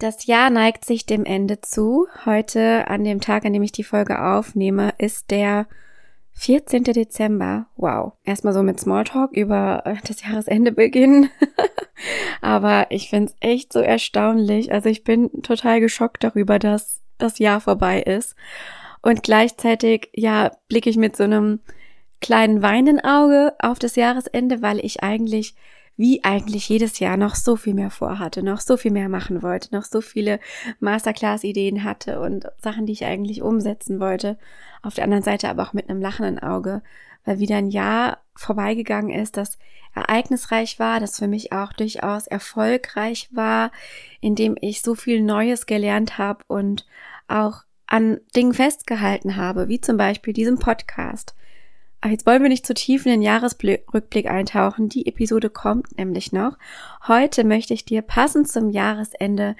Das Jahr neigt sich dem Ende zu. Heute, an dem Tag, an dem ich die Folge aufnehme, ist der 14. Dezember. Wow. Erstmal so mit Smalltalk über äh, das Jahresende beginnen. Aber ich finde es echt so erstaunlich. Also ich bin total geschockt darüber, dass das Jahr vorbei ist. Und gleichzeitig, ja, blicke ich mit so einem kleinen Weinenauge auf das Jahresende, weil ich eigentlich wie eigentlich jedes Jahr noch so viel mehr vorhatte, noch so viel mehr machen wollte, noch so viele Masterclass-Ideen hatte und Sachen, die ich eigentlich umsetzen wollte. Auf der anderen Seite aber auch mit einem lachenden Auge, weil wieder ein Jahr vorbeigegangen ist, das ereignisreich war, das für mich auch durchaus erfolgreich war, in dem ich so viel Neues gelernt habe und auch an Dingen festgehalten habe, wie zum Beispiel diesem Podcast, aber jetzt wollen wir nicht zu tief in den Jahresrückblick eintauchen. Die Episode kommt nämlich noch. Heute möchte ich dir passend zum Jahresende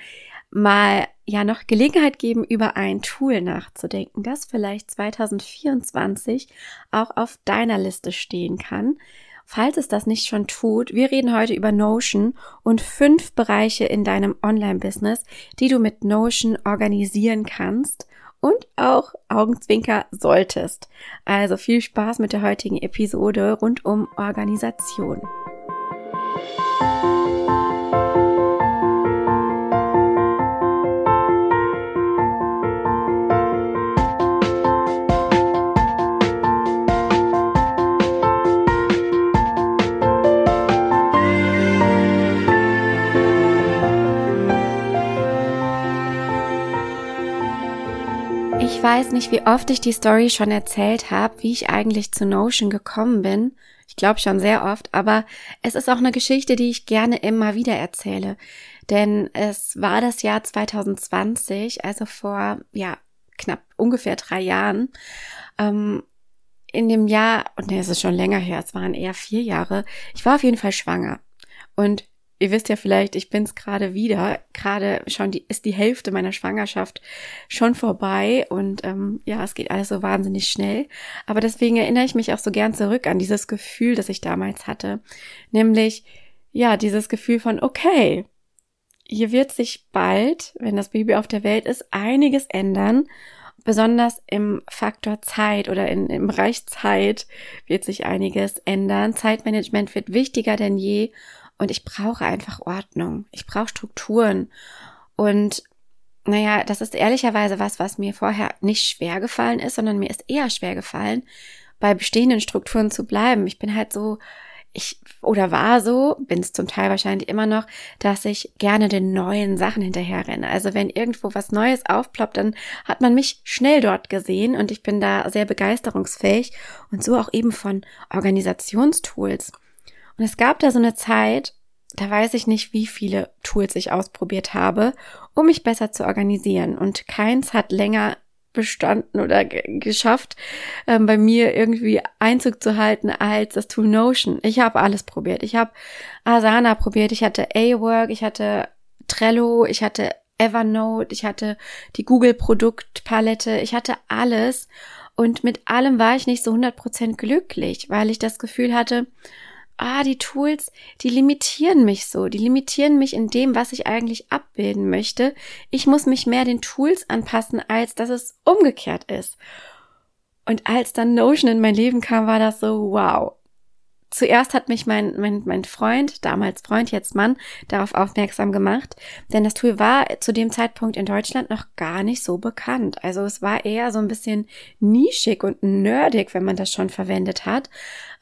mal ja noch Gelegenheit geben, über ein Tool nachzudenken, das vielleicht 2024 auch auf deiner Liste stehen kann. Falls es das nicht schon tut, wir reden heute über Notion und fünf Bereiche in deinem Online-Business, die du mit Notion organisieren kannst und auch Augenzwinker solltest. Also viel Spaß mit der heutigen Episode rund um Organisation. Weiß nicht, wie oft ich die Story schon erzählt habe, wie ich eigentlich zu Notion gekommen bin. Ich glaube schon sehr oft, aber es ist auch eine Geschichte, die ich gerne immer wieder erzähle. Denn es war das Jahr 2020, also vor, ja, knapp ungefähr drei Jahren. Ähm, in dem Jahr, und nee, es ist schon länger her, es waren eher vier Jahre, ich war auf jeden Fall schwanger. Und ihr wisst ja vielleicht, ich bin's gerade wieder. Gerade schon die, ist die Hälfte meiner Schwangerschaft schon vorbei und ähm, ja, es geht alles so wahnsinnig schnell. Aber deswegen erinnere ich mich auch so gern zurück an dieses Gefühl, das ich damals hatte. Nämlich, ja, dieses Gefühl von, okay, hier wird sich bald, wenn das Baby auf der Welt ist, einiges ändern. Besonders im Faktor Zeit oder in, im Bereich Zeit wird sich einiges ändern. Zeitmanagement wird wichtiger denn je und ich brauche einfach Ordnung. Ich brauche Strukturen. Und naja, das ist ehrlicherweise was, was mir vorher nicht schwer gefallen ist, sondern mir ist eher schwer gefallen, bei bestehenden Strukturen zu bleiben. Ich bin halt so, ich oder war so, bin es zum Teil wahrscheinlich immer noch, dass ich gerne den neuen Sachen hinterherrenne. Also wenn irgendwo was Neues aufploppt, dann hat man mich schnell dort gesehen und ich bin da sehr begeisterungsfähig und so auch eben von Organisationstools. Und es gab da so eine Zeit, da weiß ich nicht, wie viele Tools ich ausprobiert habe, um mich besser zu organisieren. Und keins hat länger bestanden oder geschafft, ähm, bei mir irgendwie Einzug zu halten als das Tool Notion. Ich habe alles probiert. Ich habe Asana probiert, ich hatte A-Work, ich hatte Trello, ich hatte Evernote, ich hatte die Google Produktpalette, ich hatte alles. Und mit allem war ich nicht so 100% glücklich, weil ich das Gefühl hatte, ah, die Tools, die limitieren mich so, die limitieren mich in dem, was ich eigentlich abbilden möchte. Ich muss mich mehr den Tools anpassen, als dass es umgekehrt ist. Und als dann Notion in mein Leben kam, war das so, wow, zuerst hat mich mein, mein, mein Freund, damals Freund, jetzt Mann, darauf aufmerksam gemacht, denn das Tool war zu dem Zeitpunkt in Deutschland noch gar nicht so bekannt. Also es war eher so ein bisschen nischig und nerdig, wenn man das schon verwendet hat.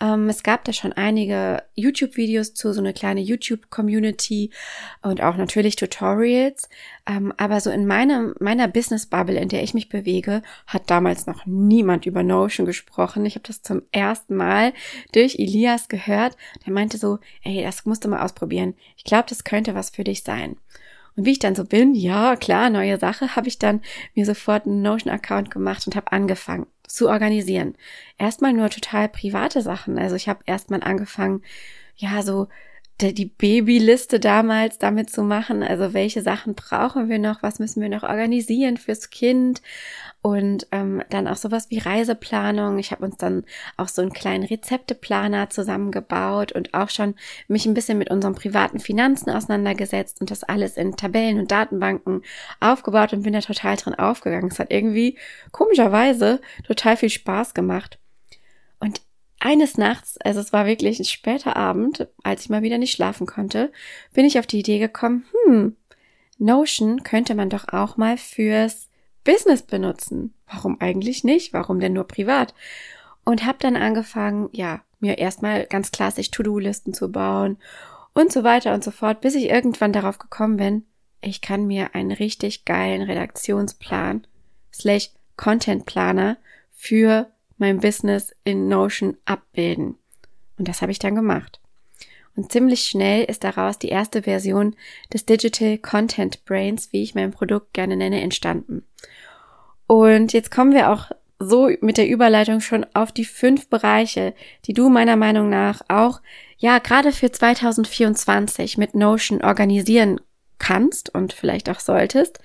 Ähm, es gab da schon einige YouTube-Videos zu, so eine kleine YouTube-Community und auch natürlich Tutorials. Ähm, aber so in meinem, meiner Business-Bubble, in der ich mich bewege, hat damals noch niemand über Notion gesprochen. Ich habe das zum ersten Mal durch Elias gehört. Der meinte so, ey, das musst du mal ausprobieren. Ich glaube, das könnte was für dich sein. Und wie ich dann so bin, ja, klar, neue Sache, habe ich dann mir sofort einen Notion-Account gemacht und habe angefangen zu organisieren. Erstmal nur total private Sachen. Also ich habe erstmal angefangen, ja, so die Babyliste damals damit zu machen. Also welche Sachen brauchen wir noch? Was müssen wir noch organisieren fürs Kind? Und ähm, dann auch sowas wie Reiseplanung. Ich habe uns dann auch so einen kleinen Rezepteplaner zusammengebaut und auch schon mich ein bisschen mit unseren privaten Finanzen auseinandergesetzt und das alles in Tabellen und Datenbanken aufgebaut und bin da total drin aufgegangen. Es hat irgendwie komischerweise total viel Spaß gemacht. Und eines Nachts, also es war wirklich ein später Abend, als ich mal wieder nicht schlafen konnte, bin ich auf die Idee gekommen, hm, Notion könnte man doch auch mal fürs Business benutzen. Warum eigentlich nicht? Warum denn nur privat? Und habe dann angefangen, ja, mir erstmal ganz klassisch To-Do-Listen zu bauen und so weiter und so fort, bis ich irgendwann darauf gekommen bin, ich kann mir einen richtig geilen Redaktionsplan slash Content Planer für mein Business in Notion abbilden. Und das habe ich dann gemacht. Und ziemlich schnell ist daraus die erste Version des Digital Content Brains, wie ich mein Produkt gerne nenne, entstanden. Und jetzt kommen wir auch so mit der Überleitung schon auf die fünf Bereiche, die du meiner Meinung nach auch, ja, gerade für 2024 mit Notion organisieren kannst und vielleicht auch solltest.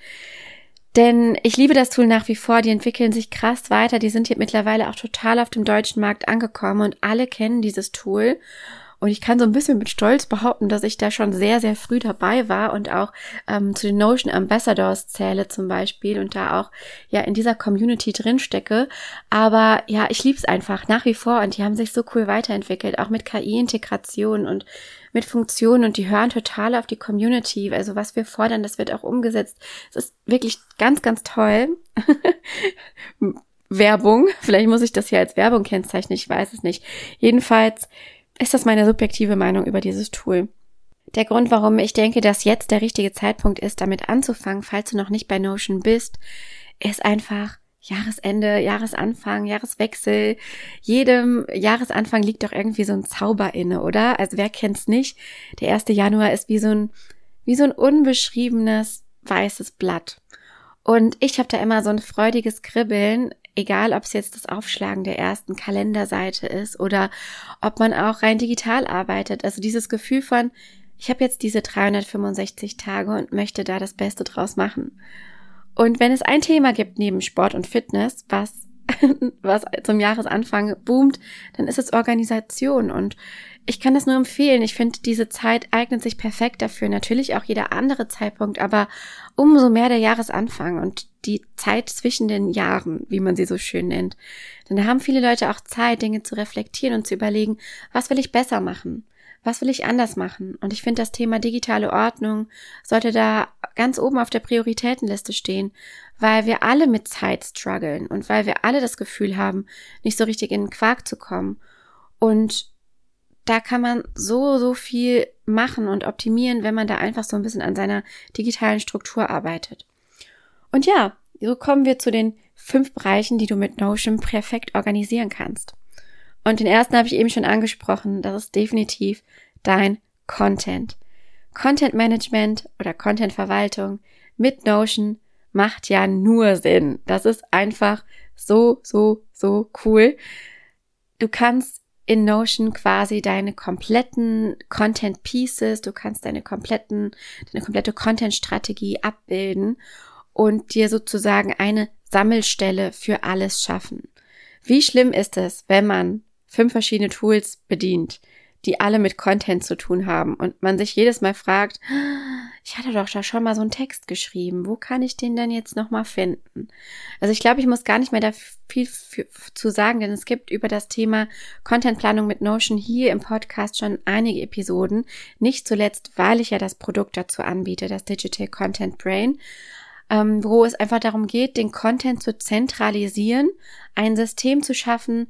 Denn ich liebe das Tool nach wie vor, die entwickeln sich krass weiter, die sind hier mittlerweile auch total auf dem deutschen Markt angekommen und alle kennen dieses Tool. Und ich kann so ein bisschen mit Stolz behaupten, dass ich da schon sehr, sehr früh dabei war und auch ähm, zu den Notion Ambassadors zähle zum Beispiel und da auch ja in dieser Community drin stecke. Aber ja, ich liebe es einfach nach wie vor und die haben sich so cool weiterentwickelt, auch mit KI-Integration und mit Funktionen und die hören total auf die Community. Also was wir fordern, das wird auch umgesetzt. Es ist wirklich ganz, ganz toll. Werbung. Vielleicht muss ich das hier als Werbung kennzeichnen, ich weiß es nicht. Jedenfalls ist das meine subjektive Meinung über dieses Tool. Der Grund, warum ich denke, dass jetzt der richtige Zeitpunkt ist, damit anzufangen, falls du noch nicht bei Notion bist, ist einfach Jahresende, Jahresanfang, Jahreswechsel. Jedem Jahresanfang liegt doch irgendwie so ein Zauber inne, oder? Also wer kennt's nicht? Der erste Januar ist wie so ein, wie so ein unbeschriebenes weißes Blatt. Und ich habe da immer so ein freudiges Kribbeln, egal ob es jetzt das Aufschlagen der ersten Kalenderseite ist oder ob man auch rein digital arbeitet. Also dieses Gefühl von, ich habe jetzt diese 365 Tage und möchte da das Beste draus machen. Und wenn es ein Thema gibt neben Sport und Fitness, was was zum Jahresanfang boomt, dann ist es Organisation und ich kann das nur empfehlen. Ich finde, diese Zeit eignet sich perfekt dafür. Natürlich auch jeder andere Zeitpunkt, aber umso mehr der Jahresanfang und die Zeit zwischen den Jahren, wie man sie so schön nennt. Denn da haben viele Leute auch Zeit, Dinge zu reflektieren und zu überlegen, was will ich besser machen? Was will ich anders machen? Und ich finde, das Thema digitale Ordnung sollte da ganz oben auf der Prioritätenliste stehen, weil wir alle mit Zeit strugglen und weil wir alle das Gefühl haben, nicht so richtig in den Quark zu kommen. Und da kann man so, so viel machen und optimieren, wenn man da einfach so ein bisschen an seiner digitalen Struktur arbeitet. Und ja, so kommen wir zu den fünf Bereichen, die du mit Notion perfekt organisieren kannst. Und den ersten habe ich eben schon angesprochen, das ist definitiv dein Content. Content Management oder Content Verwaltung mit Notion macht ja nur Sinn. Das ist einfach so, so, so cool. Du kannst in Notion quasi deine kompletten Content Pieces, du kannst deine kompletten, deine komplette Content Strategie abbilden und dir sozusagen eine Sammelstelle für alles schaffen. Wie schlimm ist es, wenn man fünf verschiedene Tools bedient, die alle mit Content zu tun haben und man sich jedes Mal fragt, ich hatte doch da schon mal so einen Text geschrieben, wo kann ich den denn jetzt nochmal finden? Also ich glaube, ich muss gar nicht mehr da viel zu sagen, denn es gibt über das Thema Contentplanung mit Notion hier im Podcast schon einige Episoden, nicht zuletzt, weil ich ja das Produkt dazu anbiete, das Digital Content Brain ähm, wo es einfach darum geht, den Content zu zentralisieren, ein System zu schaffen,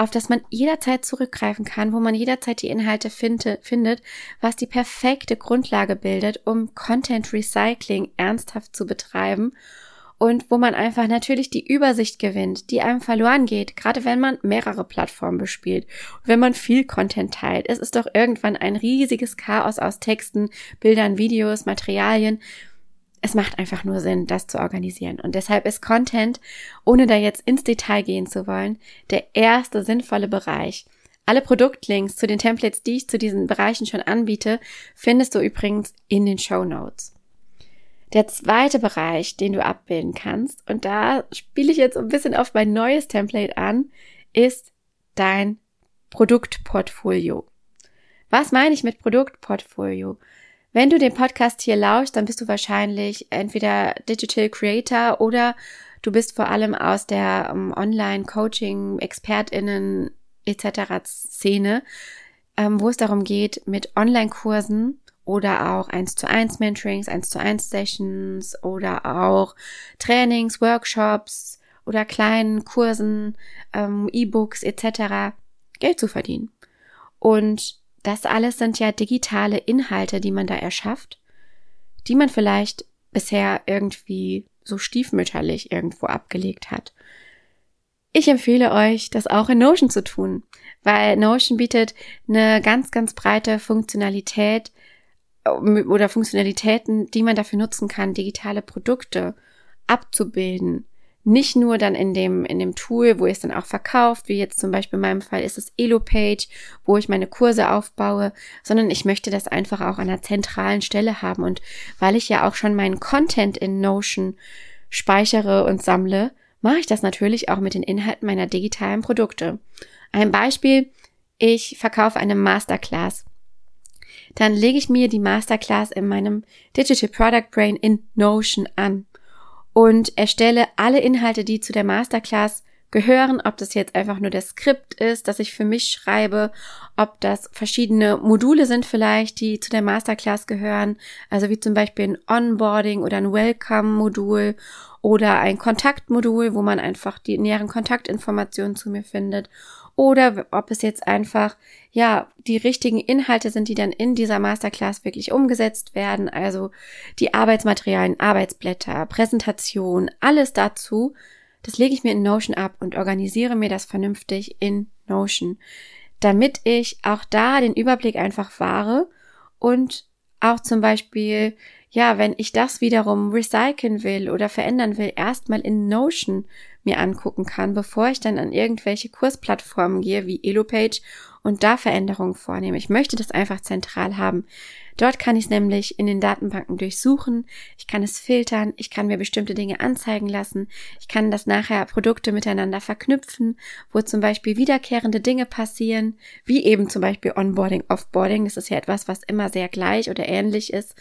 auf das man jederzeit zurückgreifen kann, wo man jederzeit die Inhalte finde, findet, was die perfekte Grundlage bildet, um Content Recycling ernsthaft zu betreiben und wo man einfach natürlich die Übersicht gewinnt, die einem verloren geht, gerade wenn man mehrere Plattformen bespielt, wenn man viel Content teilt. Es ist doch irgendwann ein riesiges Chaos aus Texten, Bildern, Videos, Materialien es macht einfach nur Sinn, das zu organisieren. Und deshalb ist Content, ohne da jetzt ins Detail gehen zu wollen, der erste sinnvolle Bereich. Alle Produktlinks zu den Templates, die ich zu diesen Bereichen schon anbiete, findest du übrigens in den Show Notes. Der zweite Bereich, den du abbilden kannst, und da spiele ich jetzt ein bisschen auf mein neues Template an, ist dein Produktportfolio. Was meine ich mit Produktportfolio? Wenn du den Podcast hier lauschst, dann bist du wahrscheinlich entweder Digital Creator oder du bist vor allem aus der um, ähm, Online-Coaching, ExpertInnen etc. Szene, ähm, wo es darum geht, mit Online-Kursen oder auch 1 zu 1 Mentorings, 1 zu 1 Sessions oder auch Trainings, Workshops oder kleinen Kursen, ähm, E-Books etc. Geld zu verdienen. Und das alles sind ja digitale Inhalte, die man da erschafft, die man vielleicht bisher irgendwie so stiefmütterlich irgendwo abgelegt hat. Ich empfehle euch, das auch in Notion zu tun, weil Notion bietet eine ganz, ganz breite Funktionalität äh, oder Funktionalitäten, die man dafür nutzen kann, digitale Produkte abzubilden, nicht nur dann in dem, in dem Tool, wo ihr es dann auch verkauft, wie jetzt zum Beispiel in meinem Fall ist es Elo-Page, wo ich meine Kurse aufbaue, sondern ich möchte das einfach auch an einer zentralen Stelle haben. Und weil ich ja auch schon meinen Content in Notion speichere und sammle, mache ich das natürlich auch mit den Inhalten meiner digitalen Produkte. Ein Beispiel, ich verkaufe eine Masterclass. Dann lege ich mir die Masterclass in meinem Digital Product Brain in Notion an und erstelle alle Inhalte, die zu der Masterclass gehören, ob das jetzt einfach nur das Skript ist, das ich für mich schreibe, ob das verschiedene Module sind vielleicht, die zu der Masterclass gehören, also wie zum Beispiel ein Onboarding oder ein Welcome-Modul oder ein Kontaktmodul, wo man einfach die näheren Kontaktinformationen zu mir findet oder ob es jetzt einfach, ja, die richtigen Inhalte sind, die dann in dieser Masterclass wirklich umgesetzt werden. Also die Arbeitsmaterialien, Arbeitsblätter, Präsentation, alles dazu. Das lege ich mir in Notion ab und organisiere mir das vernünftig in Notion, damit ich auch da den Überblick einfach wahre und auch zum Beispiel ja, wenn ich das wiederum recyceln will oder verändern will, erstmal in Notion mir angucken kann, bevor ich dann an irgendwelche Kursplattformen gehe wie Elopage und da Veränderungen vornehme. Ich möchte das einfach zentral haben. Dort kann ich es nämlich in den Datenbanken durchsuchen, ich kann es filtern, ich kann mir bestimmte Dinge anzeigen lassen, ich kann das nachher Produkte miteinander verknüpfen, wo zum Beispiel wiederkehrende Dinge passieren, wie eben zum Beispiel Onboarding, Offboarding, das ist ja etwas, was immer sehr gleich oder ähnlich ist.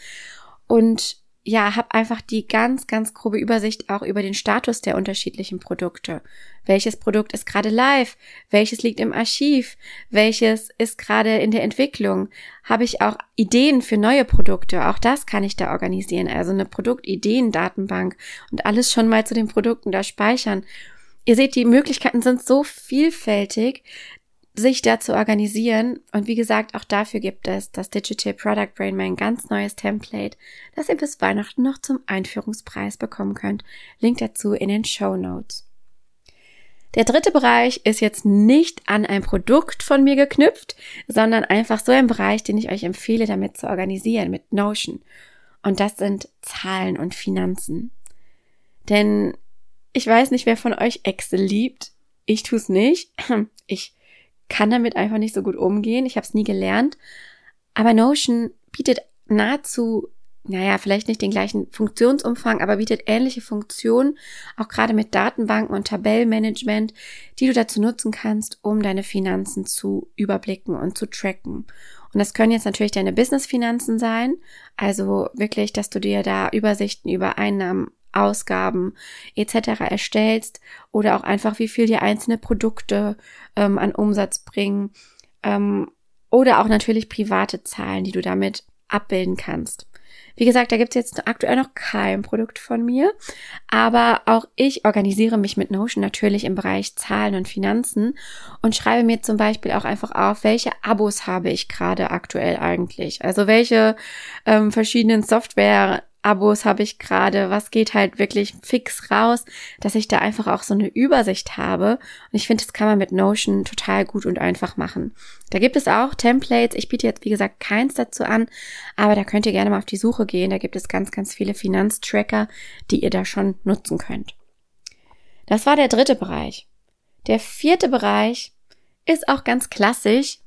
Und ja, habe einfach die ganz, ganz grobe Übersicht auch über den Status der unterschiedlichen Produkte. Welches Produkt ist gerade live? Welches liegt im Archiv? Welches ist gerade in der Entwicklung? Habe ich auch Ideen für neue Produkte? Auch das kann ich da organisieren. Also eine Produktideen-Datenbank und alles schon mal zu den Produkten da speichern. Ihr seht, die Möglichkeiten sind so vielfältig, sich da zu organisieren. Und wie gesagt, auch dafür gibt es das Digital Product Brain, mein ganz neues Template, das ihr bis Weihnachten noch zum Einführungspreis bekommen könnt. Link dazu in den Show Notes. Der dritte Bereich ist jetzt nicht an ein Produkt von mir geknüpft, sondern einfach so ein Bereich, den ich euch empfehle, damit zu organisieren mit Notion. Und das sind Zahlen und Finanzen. Denn ich weiß nicht, wer von euch Excel liebt. Ich tue es nicht. Ich kann damit einfach nicht so gut umgehen. Ich habe es nie gelernt. Aber Notion bietet nahezu, naja, vielleicht nicht den gleichen Funktionsumfang, aber bietet ähnliche Funktionen, auch gerade mit Datenbanken und Tabellenmanagement, die du dazu nutzen kannst, um deine Finanzen zu überblicken und zu tracken. Und das können jetzt natürlich deine Business-Finanzen sein, also wirklich, dass du dir da Übersichten über Einnahmen Ausgaben etc. erstellst oder auch einfach, wie viel dir einzelne Produkte ähm, an Umsatz bringen ähm, oder auch natürlich private Zahlen, die du damit abbilden kannst. Wie gesagt, da gibt's jetzt aktuell noch kein Produkt von mir, aber auch ich organisiere mich mit Notion natürlich im Bereich Zahlen und Finanzen und schreibe mir zum Beispiel auch einfach auf, welche Abos habe ich gerade aktuell eigentlich. Also welche ähm, verschiedenen Software Abos habe ich gerade, was geht halt wirklich fix raus, dass ich da einfach auch so eine Übersicht habe. Und ich finde, das kann man mit Notion total gut und einfach machen. Da gibt es auch Templates. Ich biete jetzt, wie gesagt, keins dazu an, aber da könnt ihr gerne mal auf die Suche gehen. Da gibt es ganz, ganz viele Finanztracker, die ihr da schon nutzen könnt. Das war der dritte Bereich. Der vierte Bereich ist auch ganz klassisch.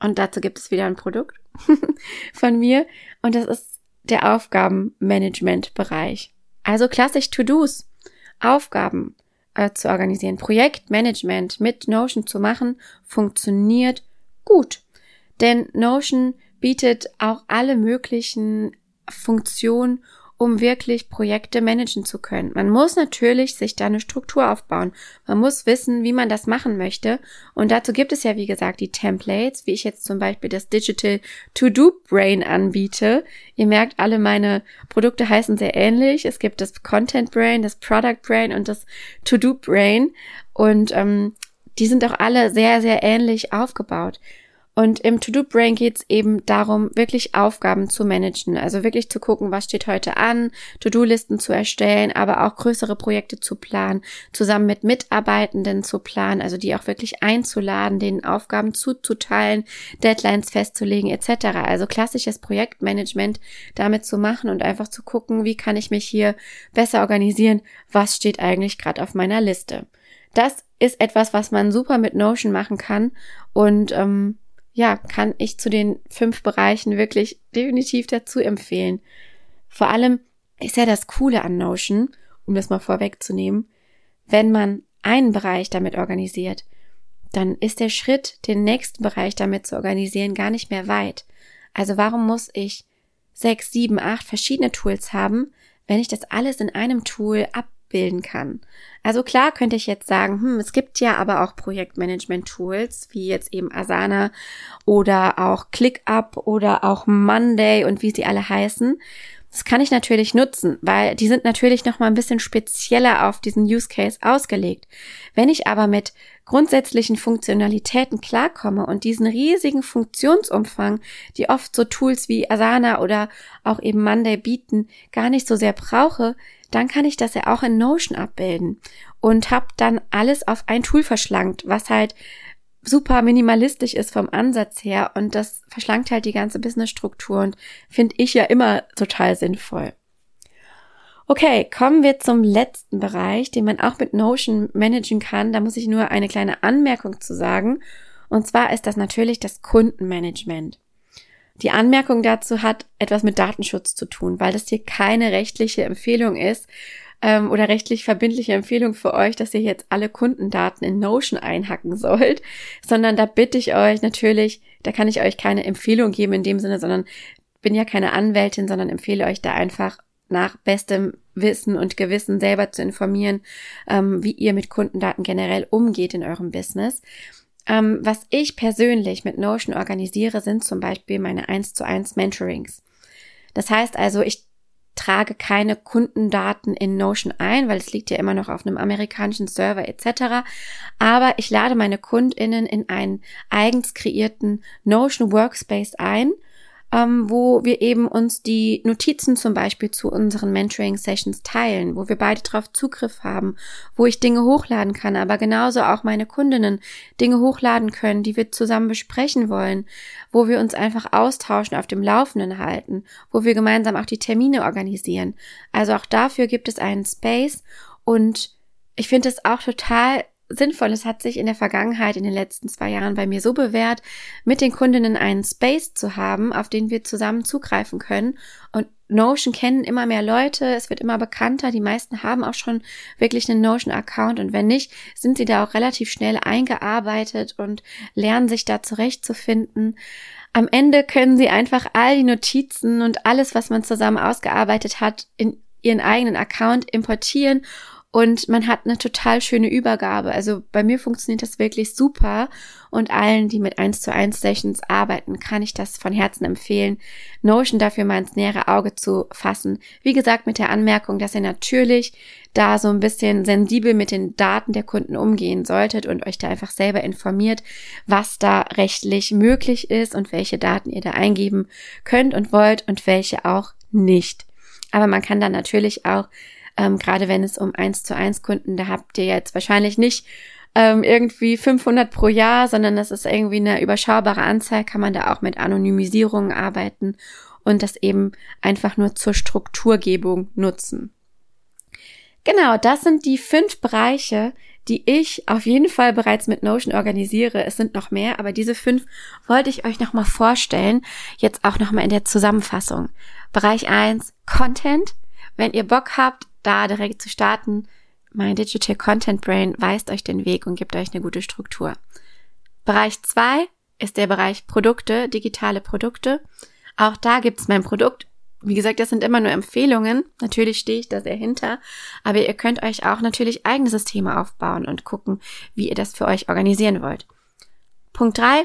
Und dazu gibt es wieder ein Produkt von mir. Und das ist der Aufgabenmanagement-Bereich. Also klassisch To-Dos, Aufgaben äh, zu organisieren, Projektmanagement mit Notion zu machen, funktioniert gut. Denn Notion bietet auch alle möglichen Funktionen um wirklich Projekte managen zu können. Man muss natürlich sich da eine Struktur aufbauen. Man muss wissen, wie man das machen möchte. Und dazu gibt es ja, wie gesagt, die Templates, wie ich jetzt zum Beispiel das Digital To-Do Brain anbiete. Ihr merkt, alle meine Produkte heißen sehr ähnlich. Es gibt das Content Brain, das Product Brain und das To-Do Brain. Und ähm, die sind auch alle sehr, sehr ähnlich aufgebaut. Und im To-Do-Brain geht es eben darum, wirklich Aufgaben zu managen. Also wirklich zu gucken, was steht heute an, To-Do-Listen zu erstellen, aber auch größere Projekte zu planen, zusammen mit Mitarbeitenden zu planen, also die auch wirklich einzuladen, denen Aufgaben zuzuteilen, Deadlines festzulegen etc. Also klassisches Projektmanagement damit zu machen und einfach zu gucken, wie kann ich mich hier besser organisieren, was steht eigentlich gerade auf meiner Liste. Das ist etwas, was man super mit Notion machen kann und ähm, ja, kann ich zu den fünf Bereichen wirklich definitiv dazu empfehlen. Vor allem ist ja das Coole an Notion, um das mal vorwegzunehmen, wenn man einen Bereich damit organisiert, dann ist der Schritt, den nächsten Bereich damit zu organisieren, gar nicht mehr weit. Also warum muss ich sechs, sieben, acht verschiedene Tools haben, wenn ich das alles in einem Tool ab bilden kann. Also klar könnte ich jetzt sagen, hm, es gibt ja aber auch Projektmanagement-Tools, wie jetzt eben Asana oder auch ClickUp oder auch Monday und wie sie alle heißen. Das kann ich natürlich nutzen, weil die sind natürlich noch mal ein bisschen spezieller auf diesen Use Case ausgelegt. Wenn ich aber mit grundsätzlichen Funktionalitäten klarkomme und diesen riesigen Funktionsumfang, die oft so Tools wie Asana oder auch eben Monday bieten, gar nicht so sehr brauche, dann kann ich das ja auch in Notion abbilden und habe dann alles auf ein Tool verschlankt, was halt super minimalistisch ist vom Ansatz her und das verschlankt halt die ganze Businessstruktur und finde ich ja immer total sinnvoll. Okay, kommen wir zum letzten Bereich, den man auch mit Notion managen kann. Da muss ich nur eine kleine Anmerkung zu sagen. Und zwar ist das natürlich das Kundenmanagement. Die Anmerkung dazu hat etwas mit Datenschutz zu tun, weil das hier keine rechtliche Empfehlung ist ähm, oder rechtlich verbindliche Empfehlung für euch, dass ihr jetzt alle Kundendaten in Notion einhacken sollt, sondern da bitte ich euch natürlich, da kann ich euch keine Empfehlung geben in dem Sinne, sondern bin ja keine Anwältin, sondern empfehle euch da einfach nach bestem Wissen und Gewissen selber zu informieren, ähm, wie ihr mit Kundendaten generell umgeht in eurem Business. Ähm, was ich persönlich mit Notion organisiere, sind zum Beispiel meine 1 zu 1 Mentorings. Das heißt also, ich trage keine Kundendaten in Notion ein, weil es liegt ja immer noch auf einem amerikanischen Server etc. Aber ich lade meine Kundinnen in einen eigens kreierten Notion Workspace ein ähm, wo wir eben uns die Notizen zum Beispiel zu unseren Mentoring-Sessions teilen, wo wir beide drauf Zugriff haben, wo ich Dinge hochladen kann, aber genauso auch meine Kundinnen Dinge hochladen können, die wir zusammen besprechen wollen, wo wir uns einfach austauschen, auf dem Laufenden halten, wo wir gemeinsam auch die Termine organisieren. Also auch dafür gibt es einen Space und ich finde es auch total sinnvoll. Es hat sich in der Vergangenheit, in den letzten zwei Jahren bei mir so bewährt, mit den Kundinnen einen Space zu haben, auf den wir zusammen zugreifen können. Und Notion kennen immer mehr Leute, es wird immer bekannter, die meisten haben auch schon wirklich einen Notion-Account und wenn nicht, sind sie da auch relativ schnell eingearbeitet und lernen sich da zurechtzufinden. Am Ende können sie einfach all die Notizen und alles, was man zusammen ausgearbeitet hat, in ihren eigenen Account importieren und man hat eine total schöne Übergabe. Also bei mir funktioniert das wirklich super und allen, die mit 1 zu 1 Sessions arbeiten, kann ich das von Herzen empfehlen, Notion dafür mal ins nähere Auge zu fassen. Wie gesagt, mit der Anmerkung, dass ihr natürlich da so ein bisschen sensibel mit den Daten der Kunden umgehen solltet und euch da einfach selber informiert, was da rechtlich möglich ist und welche Daten ihr da eingeben könnt und wollt und welche auch nicht. Aber man kann da natürlich auch ähm, gerade wenn es um eins zu eins Kunden, da habt ihr jetzt wahrscheinlich nicht ähm, irgendwie 500 pro Jahr, sondern das ist irgendwie eine überschaubare Anzahl, kann man da auch mit Anonymisierung arbeiten und das eben einfach nur zur Strukturgebung nutzen. Genau, das sind die fünf Bereiche, die ich auf jeden Fall bereits mit Notion organisiere. Es sind noch mehr, aber diese fünf wollte ich euch nochmal vorstellen. Jetzt auch nochmal in der Zusammenfassung. Bereich eins Content. Wenn ihr Bock habt, da direkt zu starten, mein Digital Content Brain weist euch den Weg und gibt euch eine gute Struktur. Bereich zwei ist der Bereich Produkte, digitale Produkte. Auch da gibt's mein Produkt wie gesagt, das sind immer nur Empfehlungen. Natürlich stehe ich da sehr hinter. Aber ihr könnt euch auch natürlich eigene Systeme aufbauen und gucken, wie ihr das für euch organisieren wollt. Punkt drei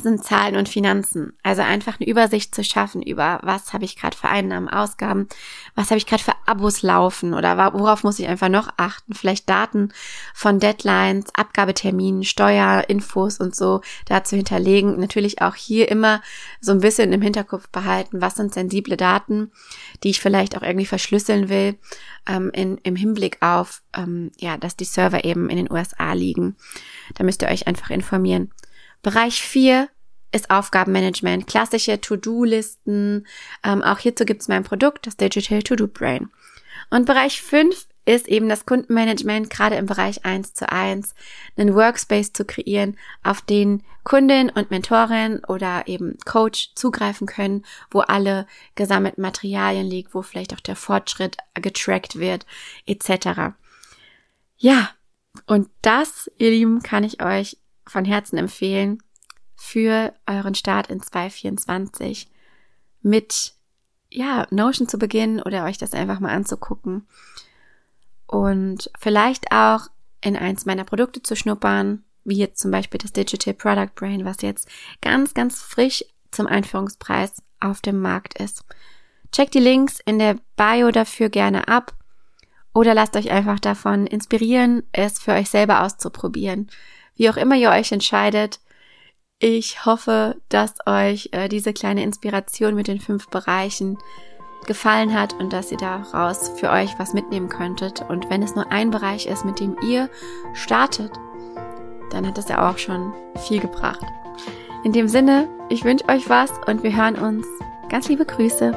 sind Zahlen und Finanzen. Also einfach eine Übersicht zu schaffen über, was habe ich gerade für Einnahmen, Ausgaben, was habe ich gerade für Abos laufen oder worauf muss ich einfach noch achten. Vielleicht Daten von Deadlines, Abgabeterminen, Steuerinfos und so dazu hinterlegen. Natürlich auch hier immer so ein bisschen im Hinterkopf behalten, was sind sensible Daten, die ich vielleicht auch irgendwie verschlüsseln will, ähm, in, im Hinblick auf, ähm, ja, dass die Server eben in den USA liegen. Da müsst ihr euch einfach informieren. Bereich 4 ist Aufgabenmanagement, klassische To-Do-Listen. Ähm, auch hierzu gibt es mein Produkt, das Digital To-Do Brain. Und Bereich 5 ist eben das Kundenmanagement, gerade im Bereich 1 zu 1, einen Workspace zu kreieren, auf den Kundin und Mentorin oder eben Coach zugreifen können, wo alle gesammelten Materialien liegen, wo vielleicht auch der Fortschritt getrackt wird, etc. Ja, und das, ihr Lieben, kann ich euch von Herzen empfehlen für euren Start in 2024 mit ja, Notion zu beginnen oder euch das einfach mal anzugucken und vielleicht auch in eins meiner Produkte zu schnuppern, wie jetzt zum Beispiel das Digital Product Brain, was jetzt ganz, ganz frisch zum Einführungspreis auf dem Markt ist. Checkt die Links in der Bio dafür gerne ab oder lasst euch einfach davon inspirieren, es für euch selber auszuprobieren wie auch immer ihr euch entscheidet. Ich hoffe, dass euch äh, diese kleine Inspiration mit den fünf Bereichen gefallen hat und dass ihr daraus für euch was mitnehmen könntet. Und wenn es nur ein Bereich ist, mit dem ihr startet, dann hat es ja auch schon viel gebracht. In dem Sinne, ich wünsche euch was und wir hören uns. Ganz liebe Grüße.